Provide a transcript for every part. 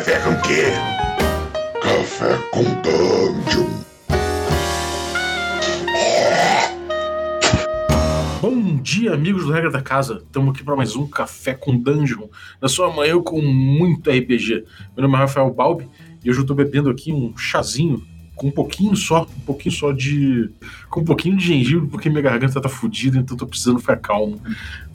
Café com quê? Café com Dungeon. Bom dia, amigos do Regra da Casa. Estamos aqui para mais um Café com Dungeon. Na sua manhã com muito RPG. Meu nome é Rafael Balbi e hoje eu estou bebendo aqui um chazinho com um pouquinho só, um pouquinho só de. com um pouquinho de gengibre, porque minha garganta tá fodida, então tô precisando ficar calmo.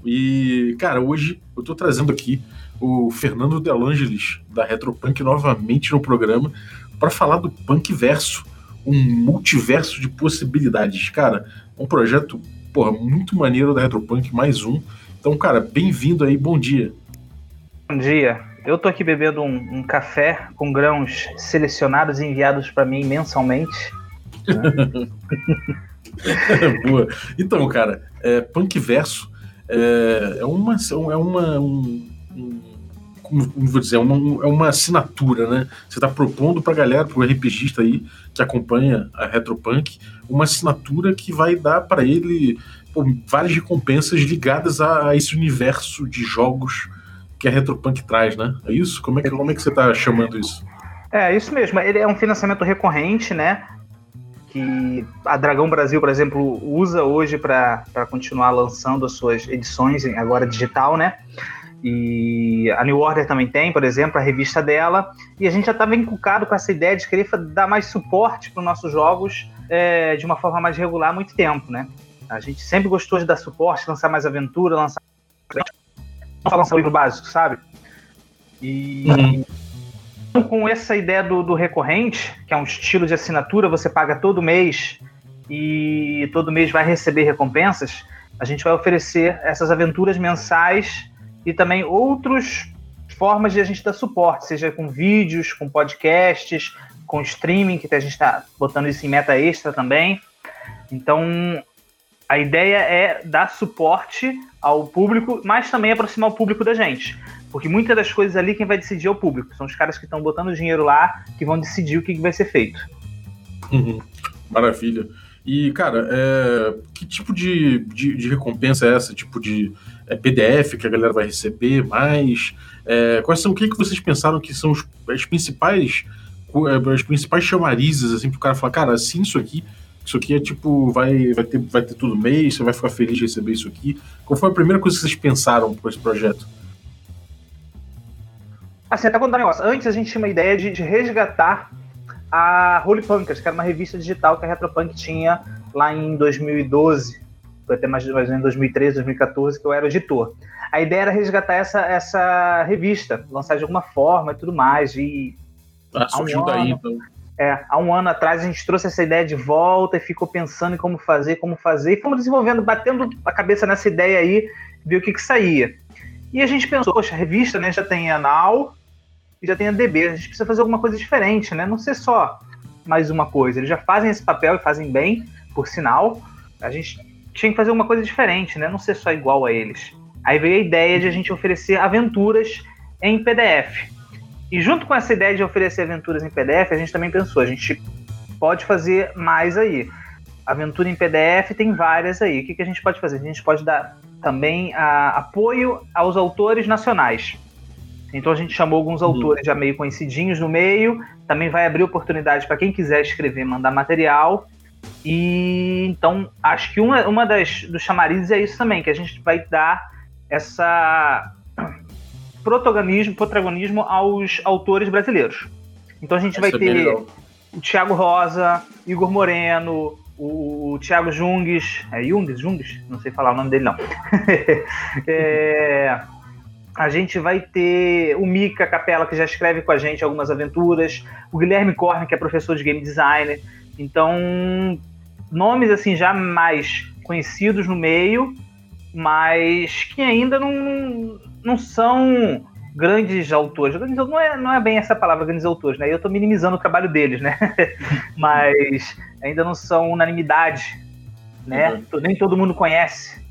E, cara, hoje eu tô trazendo aqui o Fernando Delangelis, da Retropunk, novamente no programa, para falar do Punk Verso, um multiverso de possibilidades. Cara, um projeto, porra, muito maneiro da Retropunk, mais um. Então, cara, bem-vindo aí, bom dia. Bom dia. Eu tô aqui bebendo um, um café com grãos selecionados e enviados para mim mensalmente. Boa. Então, cara, é, Punk Verso é, é uma. É uma um, um, como vou dizer, é uma, é uma assinatura, né? Você está propondo para a galera, para o RPGista aí que acompanha a Retropunk, uma assinatura que vai dar para ele pô, várias recompensas ligadas a, a esse universo de jogos que a Retropunk traz, né? É isso? Como é que, como é que você está chamando isso? É, isso mesmo. Ele é um financiamento recorrente, né? Que a Dragão Brasil, por exemplo, usa hoje para continuar lançando as suas edições, agora digital, né? E a New Order também tem, por exemplo, a revista dela. E a gente já estava encucado com essa ideia de querer dar mais suporte para os nossos jogos é, de uma forma mais regular há muito tempo, né? A gente sempre gostou de dar suporte, lançar mais aventura, lançar lançar o livro básico, sabe? E uhum. com essa ideia do, do recorrente, que é um estilo de assinatura, você paga todo mês e todo mês vai receber recompensas, a gente vai oferecer essas aventuras mensais e também outras formas de a gente dar suporte, seja com vídeos, com podcasts, com streaming, que a gente está botando isso em meta extra também. Então, a ideia é dar suporte ao público, mas também aproximar o público da gente. Porque muitas das coisas ali quem vai decidir é o público. São os caras que estão botando dinheiro lá que vão decidir o que, vai ser feito. Uhum. Maravilha. E, cara, é... que tipo de, de, de, recompensa é essa? Tipo de é, PDF que a galera vai receber mais? É, quais são o que, que vocês pensaram que são os, as principais é, as principais chamarizes assim pro cara falar, cara, assim isso aqui isso aqui é tipo, vai, vai, ter, vai ter tudo mês, você vai ficar feliz de receber isso aqui. Qual foi a primeira coisa que vocês pensaram com esse projeto? Assim, até contar um negócio. Antes a gente tinha uma ideia de, de resgatar a Holy Punkers, que era uma revista digital que a Retropunk tinha lá em 2012, foi até mais, mais ou menos 2013, 2014, que eu era editor. A ideia era resgatar essa, essa revista, lançar de alguma forma e tudo mais. E ah, surgiu um daí, ano, então. É, há um ano atrás a gente trouxe essa ideia de volta e ficou pensando em como fazer, como fazer, e fomos desenvolvendo, batendo a cabeça nessa ideia aí, ver o que, que saía. E a gente pensou, poxa, a revista né, já tem a Now e já tem a DB, a gente precisa fazer alguma coisa diferente, né? Não ser só mais uma coisa. Eles já fazem esse papel e fazem bem, por sinal. A gente tinha que fazer uma coisa diferente, né? Não ser só igual a eles. Aí veio a ideia de a gente oferecer aventuras em PDF. E junto com essa ideia de oferecer aventuras em PDF, a gente também pensou, a gente pode fazer mais aí. Aventura em PDF tem várias aí. O que, que a gente pode fazer? A gente pode dar também a, apoio aos autores nacionais. Então a gente chamou alguns uhum. autores já meio conhecidinhos no meio. Também vai abrir oportunidade para quem quiser escrever, mandar material. E então acho que uma, uma das dos chamarizes é isso também, que a gente vai dar essa protagonismo, protagonismo aos autores brasileiros. Então a gente vai ter o Thiago Rosa, Igor Moreno, o, o Thiago Jungs, é Jungs, Jungs, não sei falar o nome dele não. é, a gente vai ter o Mika Capela, que já escreve com a gente algumas aventuras, o Guilherme Corne, que é professor de game designer. Então, nomes assim já mais conhecidos no meio, mas que ainda não, não são grandes autores. Não é, não é bem essa palavra, grandes autores, né? Eu estou minimizando o trabalho deles, né? Mas ainda não são unanimidade, né? Uhum. Nem todo mundo conhece.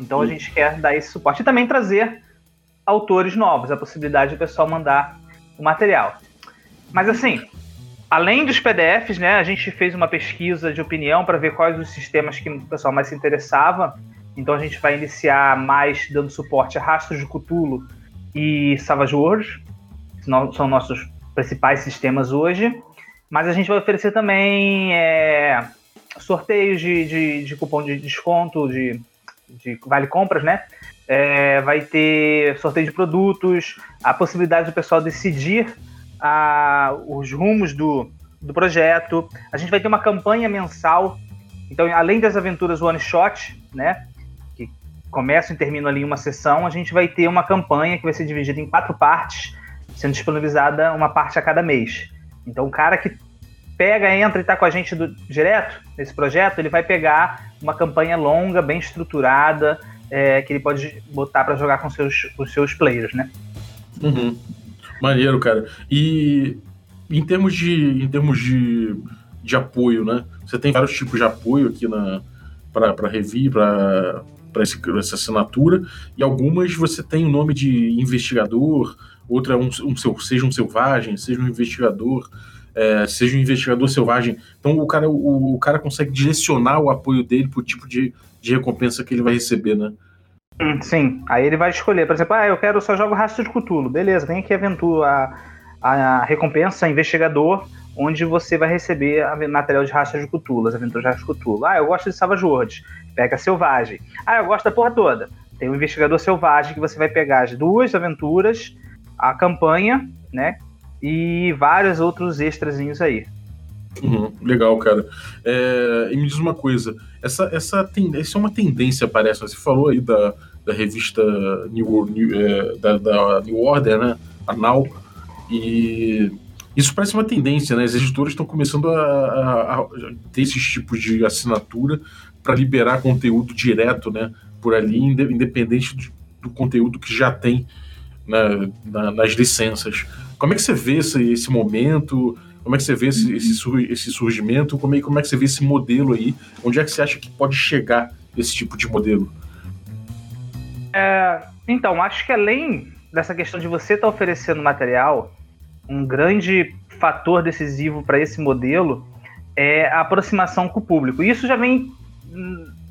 Então uhum. a gente quer dar esse suporte. E também trazer autores novos, a possibilidade do pessoal mandar o material. Mas assim, além dos PDFs, né, a gente fez uma pesquisa de opinião para ver quais os sistemas que o pessoal mais se interessava então a gente vai iniciar mais dando suporte a Rastros de Cthulhu e Savage Worlds, são nossos principais sistemas hoje. Mas a gente vai oferecer também é, sorteios de, de, de, cupom de desconto, de, de vale compras, né? É, vai ter sorteio de produtos, a possibilidade do pessoal decidir a, os rumos do, do projeto. A gente vai ter uma campanha mensal. Então, além das aventuras one shot, né? Que começam e terminam ali em uma sessão, a gente vai ter uma campanha que vai ser dividida em quatro partes, sendo disponibilizada uma parte a cada mês. Então, o cara que pega, entra e está com a gente do, direto nesse projeto, ele vai pegar uma campanha longa, bem estruturada, é, que ele pode botar para jogar com seus, os seus players, né? Uhum. Maneiro, cara. E em termos de, em termos de, de apoio, né? Você tem vários tipos de apoio aqui na para Revi, para essa assinatura, e algumas você tem o nome de investigador, outra um, um, seja um selvagem, seja um investigador, é, seja um investigador selvagem. Então o cara, o, o cara consegue direcionar o apoio dele para o tipo de, de recompensa que ele vai receber, né? Sim, aí ele vai escolher, por exemplo, ah, eu quero só jogo Rastro de Cutulo, beleza, tem aqui aventura, a, a recompensa investigador, onde você vai receber material de Rastro de Cutulo, as aventuras de Rastro de Cutulo. Ah, eu gosto de Savage Worlds, pega Selvagem. Ah, eu gosto da porra toda. Tem o Investigador Selvagem, que você vai pegar as duas aventuras, a campanha, né, e vários outros extrazinhos aí. Uhum, legal, cara. É, e me diz uma coisa, essa, essa, essa é uma tendência, parece, você falou aí da, da revista New, New é, da, da, New Order, né, a Now, e isso parece uma tendência, né, as editoras estão começando a, a, a ter esses tipos de assinatura para liberar conteúdo direto, né, por ali, independente do, do conteúdo que já tem na, na, nas licenças. Como é que você vê esse, esse momento? Como é que você vê esse, esse, esse surgimento? Como é, como é que você vê esse modelo aí? Onde é que você acha que pode chegar esse tipo de modelo? É, então, acho que além dessa questão de você estar tá oferecendo material, um grande fator decisivo para esse modelo é a aproximação com o público. E isso já vem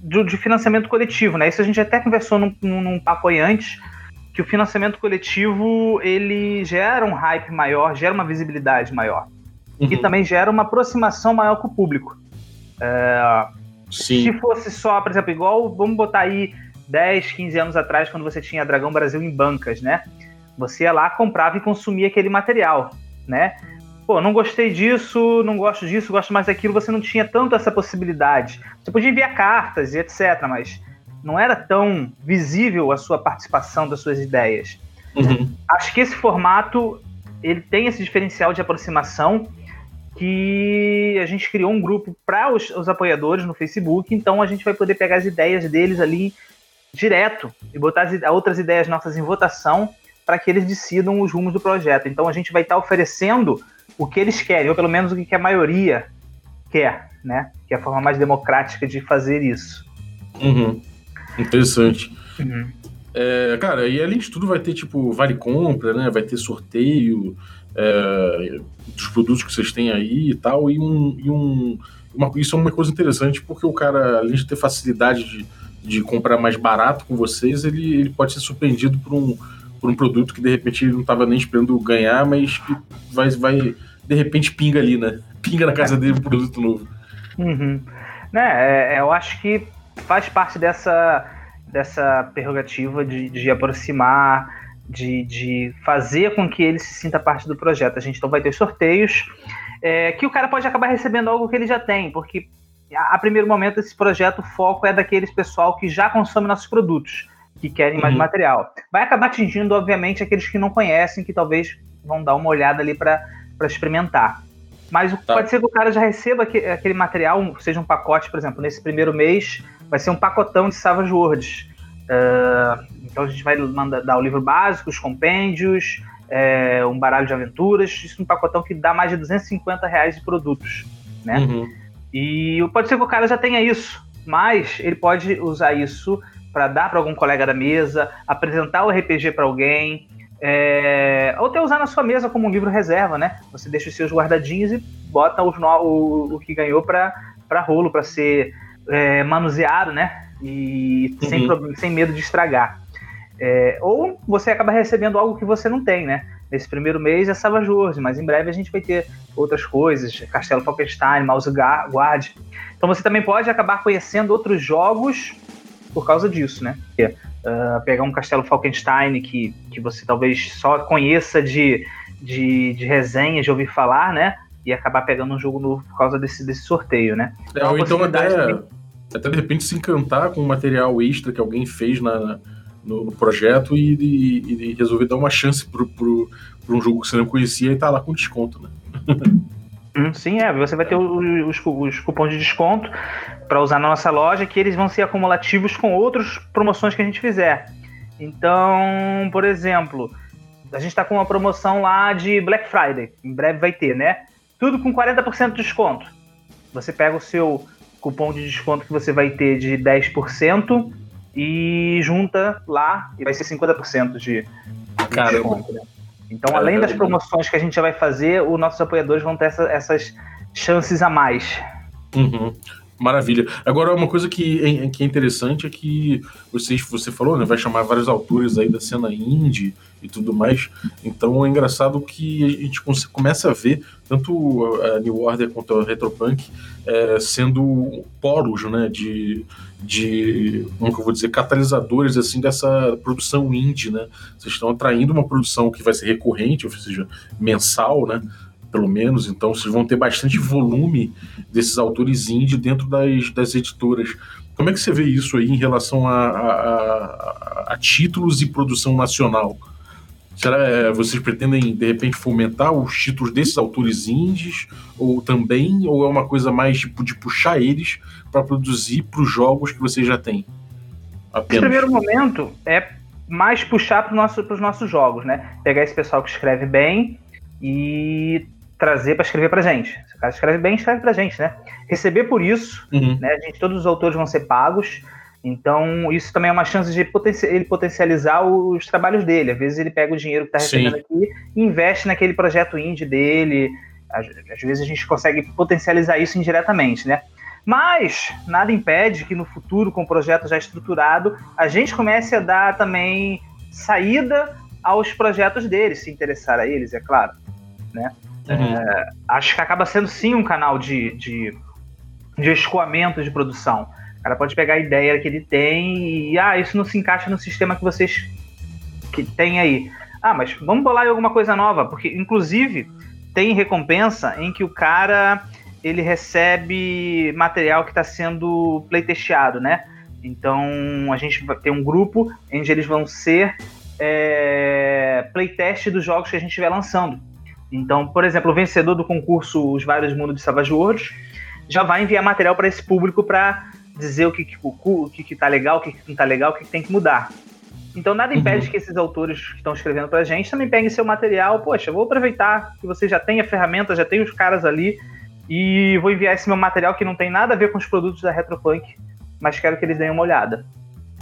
de, de financiamento coletivo, né? Isso a gente até conversou num, num papo aí antes, que o financiamento coletivo ele gera um hype maior, gera uma visibilidade maior. Uhum. E também gera uma aproximação maior com o público. É, se fosse só, por exemplo, igual, vamos botar aí 10, 15 anos atrás, quando você tinha Dragão Brasil em bancas, né? Você ia lá, comprava e consumia aquele material, né? Pô, não gostei disso, não gosto disso, gosto mais daquilo, você não tinha tanto essa possibilidade. Você podia enviar cartas e etc, mas não era tão visível a sua participação das suas ideias. Uhum. Acho que esse formato ele tem esse diferencial de aproximação que a gente criou um grupo para os, os, apoiadores no Facebook, então a gente vai poder pegar as ideias deles ali direto e botar as, outras ideias nossas em votação para que eles decidam os rumos do projeto. Então a gente vai estar tá oferecendo o que eles querem, ou pelo menos o que a maioria quer, né? Que é a forma mais democrática de fazer isso. Uhum. Interessante. Uhum. É, cara, e além de tudo vai ter, tipo, vale compra, né? Vai ter sorteio é, dos produtos que vocês têm aí e tal. E, um, e um, uma, isso é uma coisa interessante porque o cara, além de ter facilidade de, de comprar mais barato com vocês, ele, ele pode ser surpreendido por um, por um produto que de repente ele não estava nem esperando ganhar, mas que vai, vai de repente pinga ali, né? Pinga na casa dele um produto novo. Uhum. Né, é, eu acho que faz parte dessa, dessa prerrogativa de, de aproximar, de, de fazer com que ele se sinta parte do projeto. A gente então vai ter sorteios é, que o cara pode acabar recebendo algo que ele já tem, porque a, a, primeiro momento esse projeto o foco é daqueles pessoal que já consome nossos produtos, que querem mais uhum. material. Vai acabar atingindo, obviamente, aqueles que não conhecem, que talvez vão dar uma olhada ali para experimentar. Mas tá. pode ser que o cara já receba aquele material, seja um pacote, por exemplo, nesse primeiro mês, vai ser um pacotão de Savage Worlds. Uh, então a gente vai mandar, dar o livro básico, os compêndios, é, um baralho de aventuras, isso um pacotão que dá mais de 250 reais de produtos, né? Uhum. E pode ser que o cara já tenha isso, mas ele pode usar isso para dar para algum colega da mesa, apresentar o RPG para alguém, é, ou até usar na sua mesa como um livro reserva, né? Você deixa os seus guardadinhos e bota os no, o, o que ganhou para rolo, para ser é, manuseado, né? E uhum. sem, sem medo de estragar. É, ou você acaba recebendo algo que você não tem, né? nesse primeiro mês é Savage Worlds, mas em breve a gente vai ter outras coisas, Castelo Falkenstein, Mouse Guard. Então você também pode acabar conhecendo outros jogos por causa disso, né? Uh, pegar um Castelo Falkenstein que, que você talvez só conheça de, de, de resenhas, de ouvir falar, né? E acabar pegando um jogo novo por causa desse, desse sorteio, né? É, ou então até, também... até de repente se encantar com um material extra que alguém fez na, no, no projeto e, e, e, resolver dar uma chance para um jogo que você não conhecia e tá lá com desconto, né? Hum, sim, é. Você vai ter os, os cupons de desconto para usar na nossa loja, que eles vão ser acumulativos com outras promoções que a gente fizer. Então, por exemplo, a gente está com uma promoção lá de Black Friday, em breve vai ter, né? Tudo com 40% de desconto. Você pega o seu cupom de desconto que você vai ter de 10% e junta lá e vai ser 50% de, de desconto. Né? Então, além das promoções que a gente já vai fazer, os nossos apoiadores vão ter essa, essas chances a mais. Uhum. Maravilha. Agora, uma coisa que é, que é interessante é que vocês, você falou, né, vai chamar vários autores aí da cena indie e tudo mais. Então é engraçado que a gente começa a ver tanto a New Order quanto a Retropunk é, sendo polos, né, de, de, como que eu vou dizer, catalisadores assim dessa produção indie, né? Vocês estão atraindo uma produção que vai ser recorrente, ou seja, mensal, né? pelo menos, então vocês vão ter bastante volume desses autores indie dentro das, das editoras. Como é que você vê isso aí em relação a, a, a, a títulos e produção nacional? Será é, vocês pretendem de repente fomentar os títulos desses autores indies ou também ou é uma coisa mais tipo de puxar eles para produzir para os jogos que vocês já têm? Apenas. No primeiro momento é mais puxar para nosso, os nossos jogos, né? Pegar esse pessoal que escreve bem e trazer para escrever para gente. Se o cara escreve bem, escreve para gente, né? Receber por isso, uhum. né? A gente, todos os autores vão ser pagos. Então, isso também é uma chance de ele potencializar os trabalhos dele. Às vezes ele pega o dinheiro que está recebendo Sim. aqui e investe naquele projeto indie dele. Às, às, vezes a gente consegue potencializar isso indiretamente, né? Mas nada impede que no futuro, com o projeto já estruturado, a gente comece a dar também saída aos projetos deles, se interessar a eles, é claro. Né? Uhum. É, acho que acaba sendo sim um canal de, de, de escoamento de produção. Cara pode pegar a ideia que ele tem e, ah, isso não se encaixa no sistema que vocês que tem aí. Ah, mas vamos bolar alguma coisa nova, porque inclusive tem recompensa em que o cara ele recebe material que está sendo playtesteado, né? Então a gente tem um grupo onde eles vão ser é, playtest dos jogos que a gente estiver lançando. Então, por exemplo, o vencedor do concurso Os Vários Mundos de Savage Worlds já vai enviar material para esse público para dizer o que, que, o que, que tá legal, o que, que não tá legal, o que, que tem que mudar. Então nada impede uhum. que esses autores que estão escrevendo para a gente também peguem seu material. Poxa, vou aproveitar que você já tem a ferramenta, já tem os caras ali e vou enviar esse meu material que não tem nada a ver com os produtos da Retropunk, mas quero que eles deem uma olhada.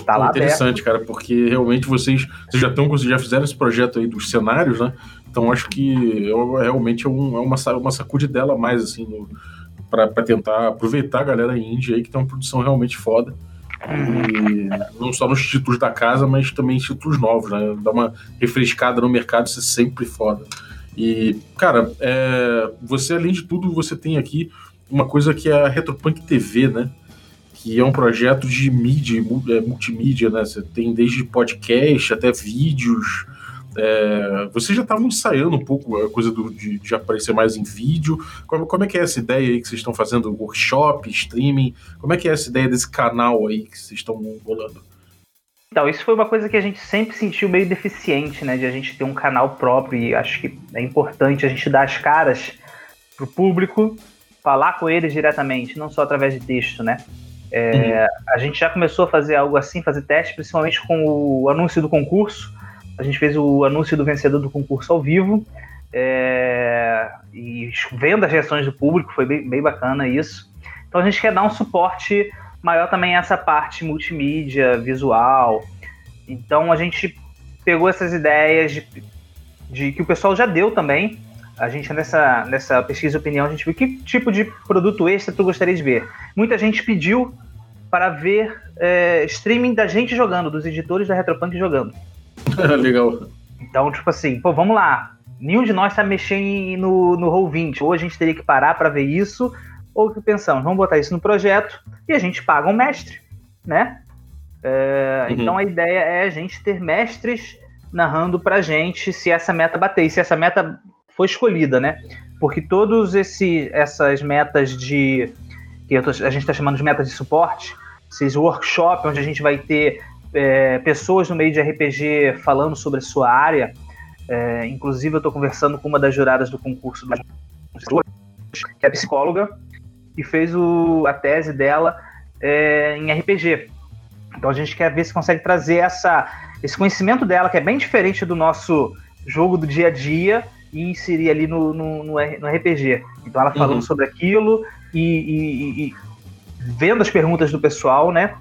Tá lá interessante, aberto. cara, porque realmente vocês, vocês já estão, já fizeram esse projeto aí dos cenários, né? Então acho que eu, realmente é, um, é uma, uma sacude dela mais, assim, para tentar aproveitar a galera indie aí, que tem uma produção realmente foda. E não só nos títulos da casa, mas também títulos novos, né? Dar uma refrescada no mercado, isso é sempre foda. E, cara, é, você, além de tudo, você tem aqui uma coisa que é a Retropunk TV, né? Que é um projeto de mídia, é, multimídia, né? Você tem desde podcast até vídeos, é, você já estava ensaiando um pouco a coisa do, de, de, aparecer mais em vídeo. Como, como, é que é essa ideia aí que vocês estão fazendo? Workshop, streaming? Como é que é essa ideia desse canal aí que vocês estão rolando? Então, isso foi uma coisa que a gente sempre sentiu meio deficiente, né? De a gente ter um canal próprio e acho que é importante a gente dar as caras pro público, falar com eles diretamente, não só através de texto, né? É, uhum. A gente já começou a fazer algo assim, fazer teste, principalmente com o anúncio do concurso a gente fez o anúncio do vencedor do concurso ao vivo. É, e vendo as reações do público, foi bem, bem, bacana isso. Então a gente quer dar um suporte maior também a essa parte multimídia, visual. Então a gente pegou essas ideias de, de que o pessoal já deu também. A gente nessa, nessa pesquisa de opinião, a gente viu que tipo de produto extra tu gostaria de ver. Muita gente pediu para ver é, streaming da gente jogando, dos editores da Retropunk jogando. Legal. Então, tipo assim, pô, vamos lá. nenhum de nós está mexendo no, no Roll20. Ou a gente teria que parar para ver isso, ou que pensamos, vamos botar isso no projeto e a gente paga um mestre, né? É, uhum. Então a ideia é a gente ter mestres narrando pra gente se essa meta bater, e se essa meta foi escolhida, né? Porque todos esse, essas metas de que tô, a gente está chamando de metas de suporte, esses workshops onde a gente vai ter é, pessoas no meio de RPG falando sobre a sua área. É, inclusive, eu estou conversando com uma das juradas do concurso que é psicóloga, e fez o, a tese dela é, em RPG. Então a gente quer ver se consegue trazer essa, esse conhecimento dela, que é bem diferente do nosso jogo do dia a dia, e inserir ali no, no, no, RPG. Então ela falando uhum. sobre aquilo e, e, e, vendo as perguntas do pessoal, né?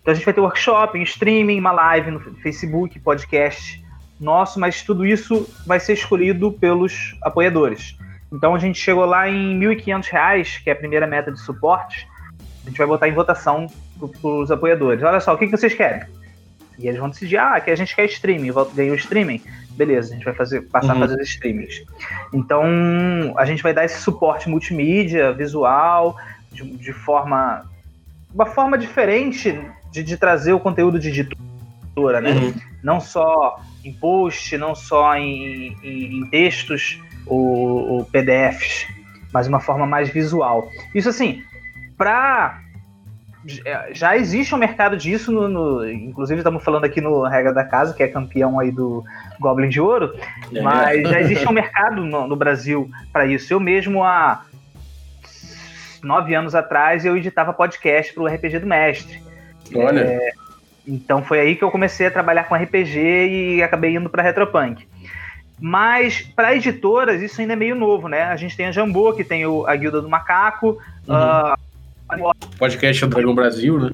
Então a gente vai ter workshop, streaming, uma live no Facebook, podcast nosso, mas tudo isso vai ser escolhido pelos apoiadores. Então a gente chegou lá em R$ 1.500, que é a primeira meta de suporte. A gente vai botar em votação para os apoiadores. Olha só, o que, que vocês querem? E eles vão decidir, ah, que a gente quer streaming, ganhou streaming. Beleza, a gente vai fazer, passar uhum. a fazer os streamings. Então, a gente vai dar esse suporte multimídia, visual, de, de forma. Uma forma diferente de, de, trazer o conteúdo de editora, né? Uhum. Não só em post, não só em, em, em textos ou, ou PDFs, mas uma forma mais visual. Isso assim, para já existe um mercado disso, no, no, inclusive estamos falando aqui no Regra da Casa, que é campeão aí do Goblin de Ouro, é. mas já existe um mercado no, no Brasil para isso. Eu mesmo, há nove anos atrás, eu editava podcast para o RPG do Mestre. Olha. É, então foi aí que eu comecei a trabalhar com RPG e acabei indo para Retropunk. Mas para editoras isso ainda é meio novo, né? A gente tem a Jambô, que tem o, a Guilda do Macaco, uhum. uh, Podcast do Dragão Brasil, né?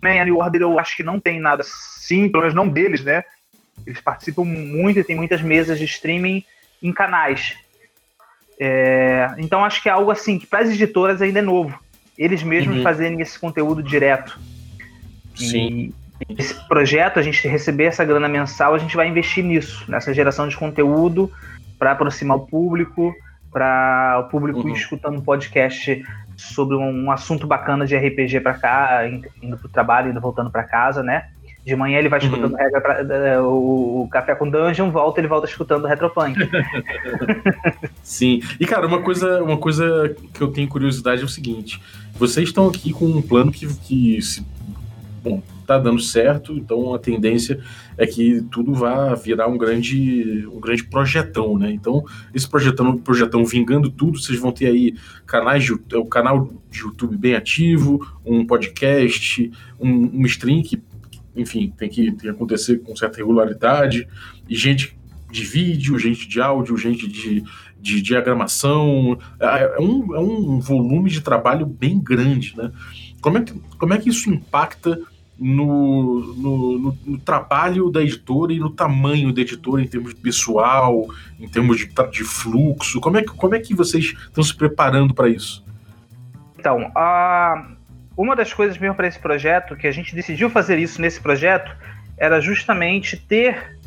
Também a New Order eu acho que não tem nada assim, pelo menos não deles, né? Eles participam muito e tem muitas mesas de streaming em canais. É, então acho que é algo assim que para as editoras ainda é novo. Eles mesmos uhum. fazerem esse conteúdo direto. Sim. E esse projeto, a gente receber essa grana mensal, a gente vai investir nisso, nessa geração de conteúdo para aproximar o público, para o público uhum. ir escutando um podcast sobre um, assunto bacana de RPG para cá, indo pro trabalho, indo voltando para casa, né? De manhã ele vai uhum. escutando uhum. pra, o, o, Café com Dungeon, volta, ele volta escutando Retropunk. Sim. E cara, uma coisa, uma coisa que eu tenho curiosidade é o seguinte: vocês estão aqui com um plano que, que se, bom, tá dando certo, então a tendência é que tudo vá virar um grande, um grande projetão, né? Então, esse projetão, projetão vingando tudo, vocês vão ter aí canais de, o canal de YouTube bem ativo, um podcast, um, um stream que, enfim, tem que, tem que acontecer com certa regularidade, e gente de vídeo, gente de áudio, gente de, de diagramação. É, é um, é um volume de trabalho bem grande, né? Como é que, como é que isso impacta no, no, no, no, trabalho da editora e no tamanho da editora em termos de pessoal, em termos de, de fluxo? Como é, que, como é que vocês estão se preparando para isso? Então, a, uma das coisas mesmo para esse projeto, que a gente decidiu fazer isso nesse projeto, era justamente ter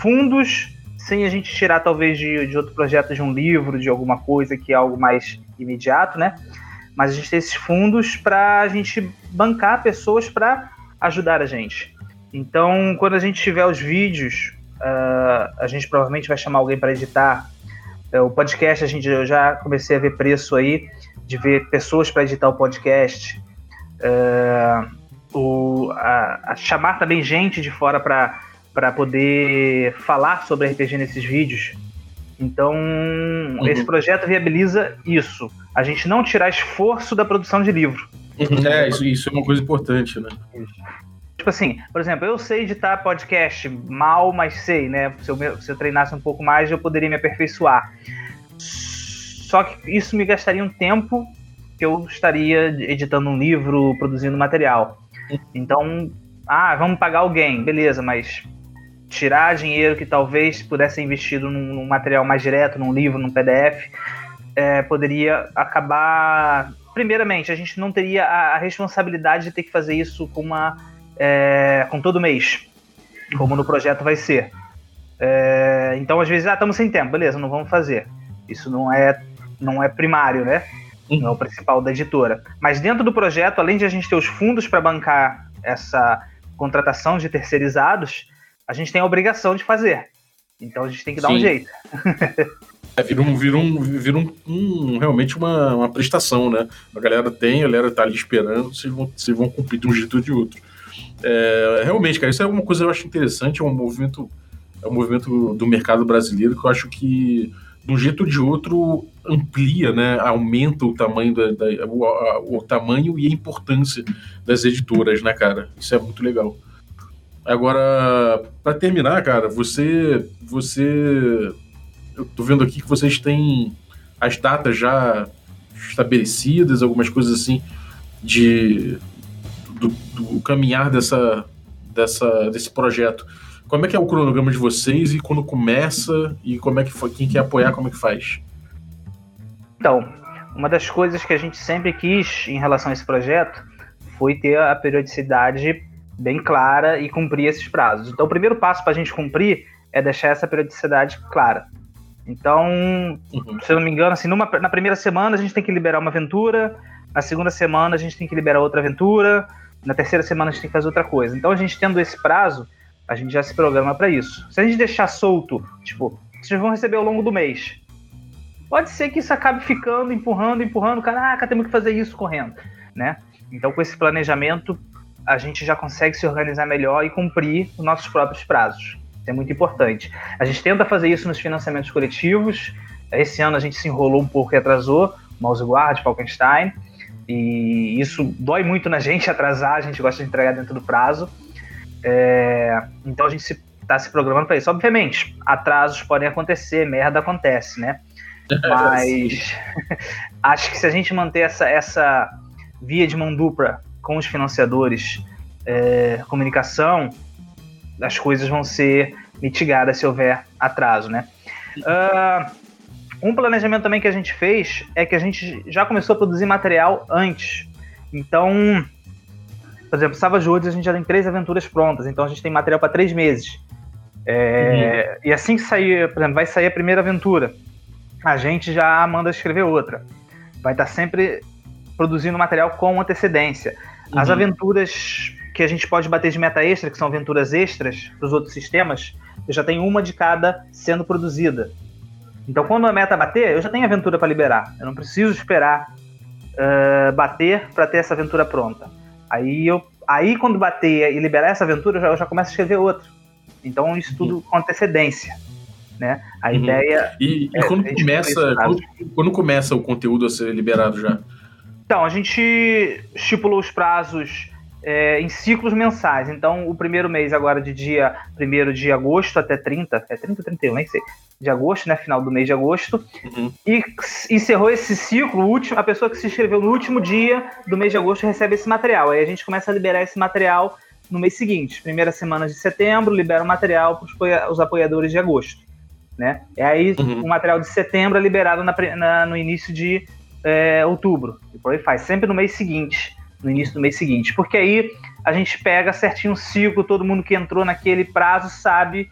fundos sem a gente tirar talvez de, de outro projeto, de um livro, de alguma coisa que é algo mais imediato, né? Mas a gente tem esses fundos para a gente bancar pessoas para ajudar a gente. Então, quando a gente tiver os vídeos, uh, a gente provavelmente vai chamar alguém para editar. Uh, o podcast, a gente eu já comecei a ver preço aí, de ver pessoas para editar o podcast. Uh, o, a, a chamar também gente de fora para poder falar sobre RPG nesses vídeos. Então, uhum. esse projeto viabiliza isso. A gente não tirar esforço da produção de livro. É, isso, isso é uma coisa importante, né? Tipo assim, por exemplo, eu sei editar podcast mal, mas sei, né? Se eu, se eu treinasse um pouco mais, eu poderia me aperfeiçoar. Só que isso me gastaria um tempo que eu estaria editando um livro, produzindo material. Então, ah, vamos pagar alguém, beleza, mas tirar dinheiro que talvez pudesse ser investido num, num material mais direto, num livro, num PDF, é, poderia acabar primeiramente, a gente não teria a, a responsabilidade de ter que fazer isso com uma é, com todo mês, como no projeto vai ser. É, então, às vezes, ah, estamos sem tempo, beleza, não vamos fazer. Isso não é, não é primário, né? Não é o principal da editora. Mas dentro do projeto, além de a gente ter os fundos para bancar essa contratação de terceirizados, a gente tem a obrigação de fazer. Então a gente tem que dar Sim. um jeito. É, vira um, vira um, vira um, um, realmente uma, uma prestação, né? A galera tem, a galera tá ali esperando, vocês vão, vocês vão cumprir de um jeito ou de outro. É, realmente, cara, isso é uma coisa que eu acho interessante, é um movimento, é um movimento do mercado brasileiro que eu acho que, de um jeito ou de outro, amplia, né? Aumenta o tamanho, da, da o, a, o tamanho e a importância das editoras, né, cara? Isso é muito legal. Agora, para terminar, cara, você, você eu tô vendo aqui que vocês têm as datas já estabelecidas, algumas coisas assim de do, do caminhar dessa, dessa, desse projeto. Como é que é o cronograma de vocês e quando começa e como é que foi, quem quer apoiar, como é que faz? Então, uma das coisas que a gente sempre quis em relação a esse projeto foi ter a periodicidade bem clara e cumprir esses prazos. Então, o primeiro passo para a gente cumprir é deixar essa periodicidade clara. Então, uhum. se eu não me engano, assim, numa, na primeira semana a gente tem que liberar uma aventura, na segunda semana a gente tem que liberar outra aventura, na terceira semana a gente tem que fazer outra coisa. Então, a gente tendo esse prazo, a gente já se programa para isso. Se a gente deixar solto, tipo, vocês vão receber ao longo do mês. Pode ser que isso acabe ficando, empurrando, empurrando, caraca, temos que fazer isso correndo, né? Então, com esse planejamento, a gente já consegue se organizar melhor e cumprir os nossos próprios prazos é muito importante. A gente tenta fazer isso nos financiamentos coletivos. Esse ano a gente se enrolou um pouco e atrasou, Mouse Guard, Falkenstein. E isso dói muito na gente atrasar, a gente gosta de entregar dentro do prazo. É, então a gente está se, se, programando para isso. Obviamente, atrasos podem acontecer, merda acontece, né? Mas acho que se a gente manter essa, essa via de mão dupla com os financiadores, é, comunicação, as coisas vão ser mitigadas se houver atraso, né? Uh, um planejamento também que a gente fez é que a gente já começou a produzir material antes. Então, por exemplo, Savage Woods a gente já tem três aventuras prontas, então a gente tem material para três meses. É, uhum. E assim que sair, por exemplo, vai sair a primeira aventura, a gente já manda escrever outra. Vai estar sempre produzindo material com antecedência. As uhum. aventuras que a gente pode bater de meta extra, que são aventuras extras para os outros sistemas, eu já tenho uma de cada sendo produzida. Então, quando a meta bater, eu já tenho aventura para liberar. Eu não preciso esperar uh, bater para ter essa aventura pronta. Aí, eu, aí, quando bater e liberar essa aventura, eu já, eu já começo a escrever outra. Então, isso tudo uhum. com antecedência. Né? A uhum. ideia. E, é, quando, começa, quando, quando começa o conteúdo a ser liberado já? Então, a gente estipulou os prazos é, em ciclos mensais. Então, o primeiro mês agora de dia 1 de agosto até 30, é 30 ou 31, nem sei, de agosto, né, final do mês de agosto. Uhum. E encerrou esse ciclo, último, a pessoa que se inscreveu no último dia do mês de agosto recebe esse material. Aí a gente começa a liberar esse material no mês seguinte. Primeira semana de setembro, libera o material para os apoiadores de agosto. Né? E aí uhum. o material de setembro é liberado na, na, no início de é, outubro. E por aí faz, sempre no mês seguinte no início do mês seguinte. Porque aí a gente pega certinho o ciclo, todo mundo que entrou naquele prazo sabe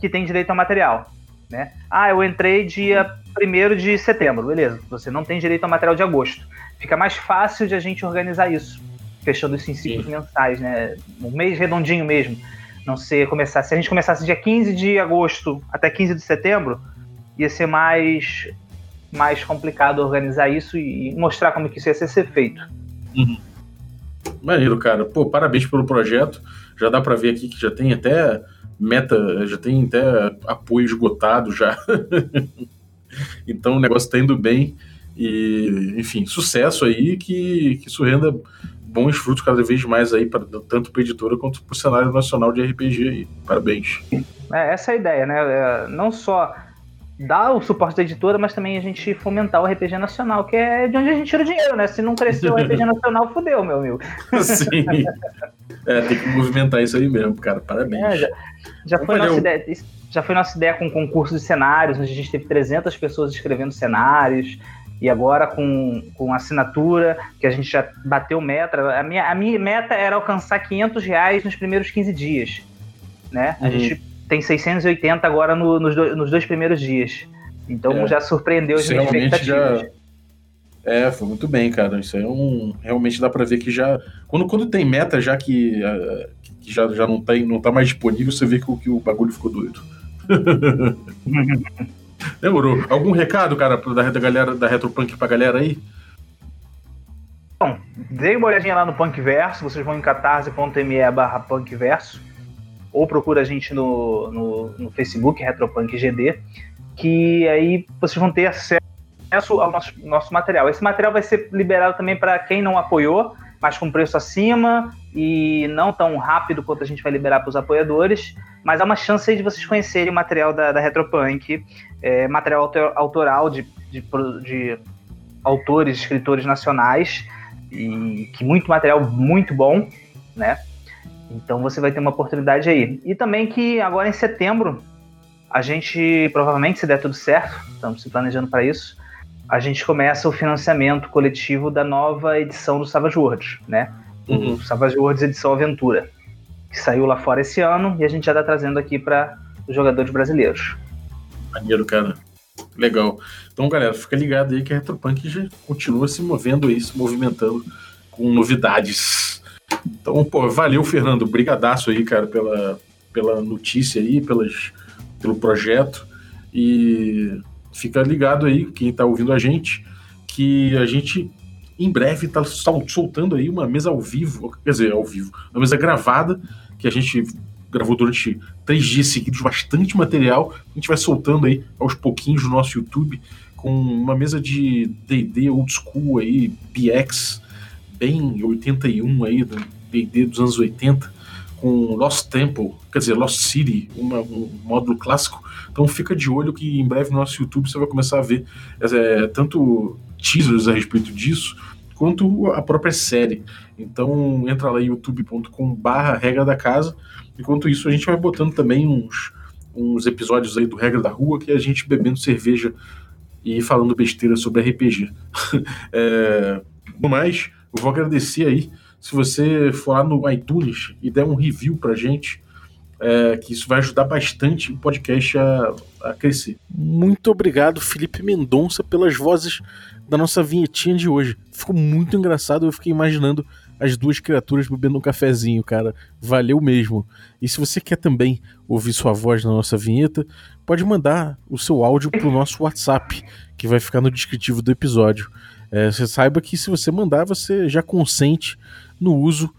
que tem direito ao material. Né? Ah, eu entrei dia 1 de setembro, beleza. Você não tem direito ao material de agosto. Fica mais fácil de a gente organizar isso, fechando isso em ciclos Sim. mensais, né? Um mês redondinho mesmo. Não ser começar. Se a gente começasse dia 15 de agosto até 15 de setembro, ia ser mais, mais complicado organizar isso e mostrar como que isso ia ser feito. Uhum. Maneiro, cara. Pô, parabéns pelo projeto. Já dá para ver aqui que já tem até meta, já tem até apoio esgotado já. então o negócio tá indo bem. E, enfim, sucesso aí, que, que isso renda bons frutos cada vez mais aí, pra, tanto editora quanto para o cenário nacional de RPG aí. Parabéns. É, essa é a ideia, né? É, não só dar o suporte da editora, mas também a gente fomentar o RPG nacional, que é de onde a gente tira o dinheiro, né? Se não crescer o RPG nacional, fudeu, meu amigo. Sim. É, tem que movimentar isso aí mesmo, cara. Parabéns. É, já, já foi nossa ideia, já foi nossa ideia com concurso de cenários, onde a gente teve 300 pessoas escrevendo cenários. E agora com, com assinatura, que a gente já bateu meta. A minha, a minha meta era alcançar 500 reais nos primeiros 15 dias. Né? A uhum. gente tem 680 agora no, nos, do, nos, dois primeiros dias. Então é. já surpreendeu as minhas expectativas. Já... É, foi muito bem, cara. Isso aí é um. Realmente dá pra ver que já. Quando, quando tem meta, já que, uh, que já, já não, tem, não tá mais disponível, você vê que, que o bagulho ficou doido. Demorou. Algum recado, cara, da, da galera da Retropunk pra galera aí? Bom, dê uma olhadinha lá no Punkverso, vocês vão em catarse.me barra punkverso, ou procura a gente no, no, no Facebook, RetropunkGD, que aí vocês vão ter acesso ao nosso, nosso material. Esse material vai ser liberado também para quem não apoiou, mas com preço acima e não tão rápido quanto a gente vai liberar para os apoiadores, mas há uma chance aí de vocês conhecerem o material da, da Retropunk, é, material autor, autoral de, de, de autores, escritores nacionais, e que muito material muito bom, né? Então você vai ter uma oportunidade aí. E também que agora em setembro, a gente, provavelmente, se der tudo certo, estamos se planejando para isso, a gente começa o financiamento coletivo da nova edição do Savage Worlds, né? Uhum. O Savage Worlds Edição Aventura, que saiu lá fora esse ano e a gente já está trazendo aqui para os jogadores brasileiros. Maneiro, cara. Legal. Então, galera, fica ligado aí que a Retropunk já continua se movendo aí, se movimentando com novidades. Então, pô, valeu, Fernando. Brigadaço aí, cara, pela, pela notícia aí, pelas, pelo projeto. E fica ligado aí, quem tá ouvindo a gente, que a gente em breve tá soltando aí uma mesa ao vivo, quer dizer, ao vivo, uma mesa gravada, que a gente gravou durante três dias seguidos bastante material. A gente vai soltando aí aos pouquinhos no nosso YouTube com uma mesa de D&D old school aí, BX, bem 81 aí, D&D dos anos 80, com Lost Temple, quer dizer, Lost City, uma, um módulo clássico. Então fica de olho que em breve no nosso YouTube você vai começar a ver é, tanto teasers a respeito disso, quanto a própria série. Então entra lá youtube.com barra regra da casa Enquanto isso, a gente vai botando também uns, uns episódios aí do Regra da Rua, que é a gente bebendo cerveja e falando besteira sobre RPG. é, no mais, eu vou agradecer aí. Se você for lá no iTunes e der um review pra gente, é, que isso vai ajudar bastante o podcast a, a crescer. Muito obrigado, Felipe Mendonça, pelas vozes da nossa vinhetinha de hoje. Ficou muito engraçado, eu fiquei imaginando as duas criaturas bebendo um cafezinho, cara. Valeu mesmo. E se você quer também ouvir sua voz na nossa vinheta, pode mandar o seu áudio pro nosso WhatsApp, que vai ficar no descritivo do episódio. É, você saiba que se você mandar, você já consente no uso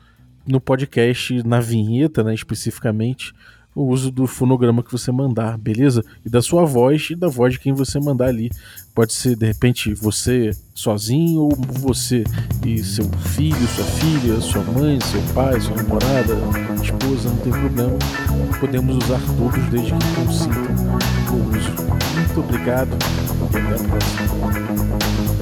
no podcast, na vinheta, né, especificamente, o uso do fonograma que você mandar, beleza? E da sua voz e da voz de quem você mandar ali. Pode ser, de repente, você sozinho ou você e seu filho, sua filha, sua mãe, seu pai, sua namorada, esposa, não tem problema. Podemos usar todos desde que consintam o uso. Muito obrigado e até a próxima.